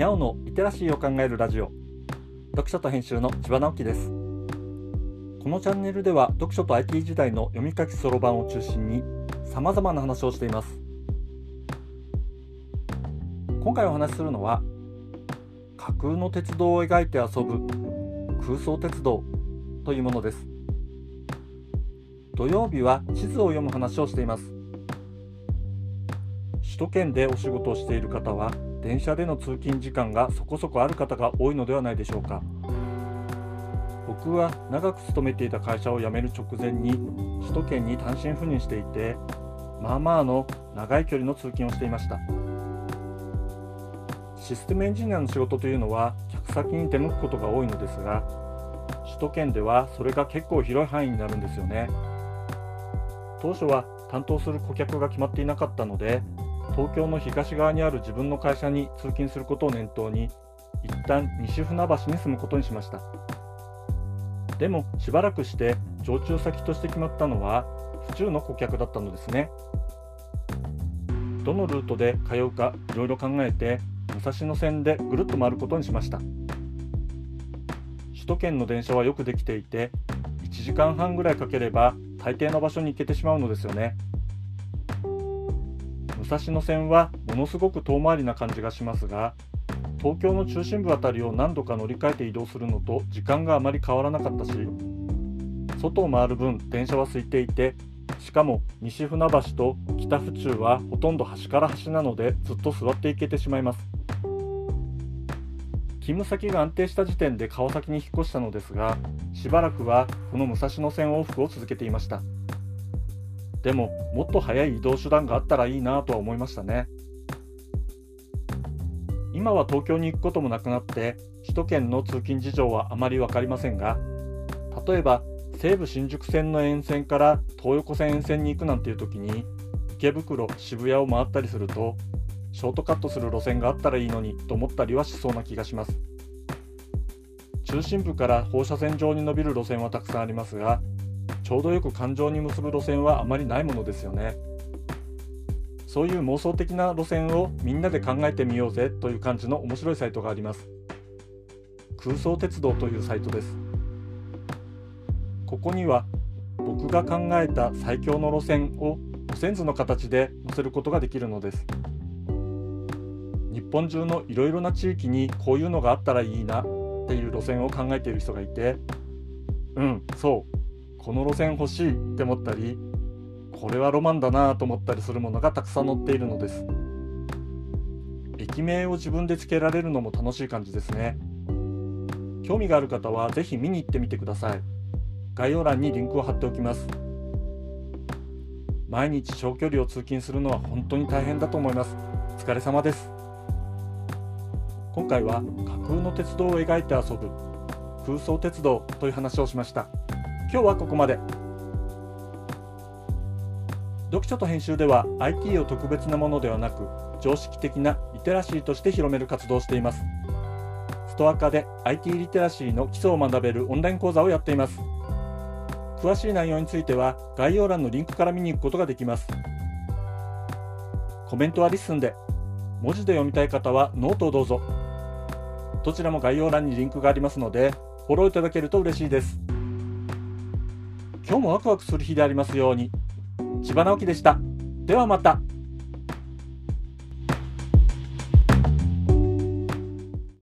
にゃおのリテラシーを考えるラジオ。読書と編集の千葉直樹です。このチャンネルでは読書と IT 時代の読み書きそろばんを中心に様々な話をしています。今回お話しするのは架空の鉄道を描いて遊ぶ空想鉄道というものです。土曜日は地図を読む話をしています。首都圏でお仕事をしている方は電車での通勤時間がそこそこある方が多いのではないでしょうか。僕は長く勤めていた会社を辞める直前に首都圏に単身赴任していてまあまあの長い距離の通勤をしていました。システムエンジニアの仕事というのは客先に出向くことが多いのですが首都圏ではそれが結構広い範囲になるんですよね。当初は担当する顧客が決まっていなかったので東京の東側にある自分の会社に通勤することを念頭に一旦西船橋に住むことにしました。でもしばらくして常駐先として決まったのは府中の顧客だったのですね。どのルートで通うかいろいろ考えて武蔵野線でぐるっと回ることにしました。首都圏の電車はよくできていて1時間半ぐらいかければ大抵の場所に行けてしまうのですよね。武蔵野線はものすごく遠回りな感じがしますが東京の中心部あたりを何度か乗り換えて移動するのと時間があまり変わらなかったし外を回る分電車は空いていてしかも西船橋と北府中はほとんど端から端なのでずっと座っていけてしまいます。勤務先が安定した時点で川崎に引っ越したのですがしばらくはこの武蔵野線往復を続けていました。でももっと早い移動手段があったらいいなとは思いましたね。今は東京に行くこともなくなって首都圏の通勤事情はあまり分かりませんが例えば西武新宿線の沿線から東横線沿線に行くなんていう時に池袋渋谷を回ったりするとショートカットする路線があったらいいのにと思ったりはしそうな気がします。中心部から放射線上に伸びる路線はたくさんありますがちょうどよく環状に結ぶ路線はあまりないものですよね。そういう妄想的な路線をみんなで考えてみようぜという感じの面白いサイトがあります。空想鉄道というサイトです。ここには僕が考えた最強の路線を路線図の形で載せることができるのです。日本中のいろいろな地域にこういうのがあったらいいなっていう路線を考えている人がいて。うんそう。この路線欲しいって思ったりこれはロマンだなと思ったりするものがたくさん載っているのです。駅名を自分で付けられるのも楽しい感じですね。興味がある方は是非見に行ってみてください。概要欄にリンクを貼っておきます。毎日長距離を通勤するのは本当に大変だと思います。お疲れ様です。今回は架空の鉄道を描いて遊ぶ空想鉄道という話をしました。今日はここまで。読書と編集では IT を特別なものではなく常識的なリテラシーとして広める活動をしています。ストアカで IT リテラシーの基礎を学べるオンライン講座をやっています。詳しい内容については概要欄のリンクから見に行くことができます。コメントは LISTEN で文字で読みたい方はノートをどうぞ。どちらも概要欄にリンクがありますのでフォローいただけると嬉しいです。今日もワクワクする日でありますように。千葉直樹でした。ではまた。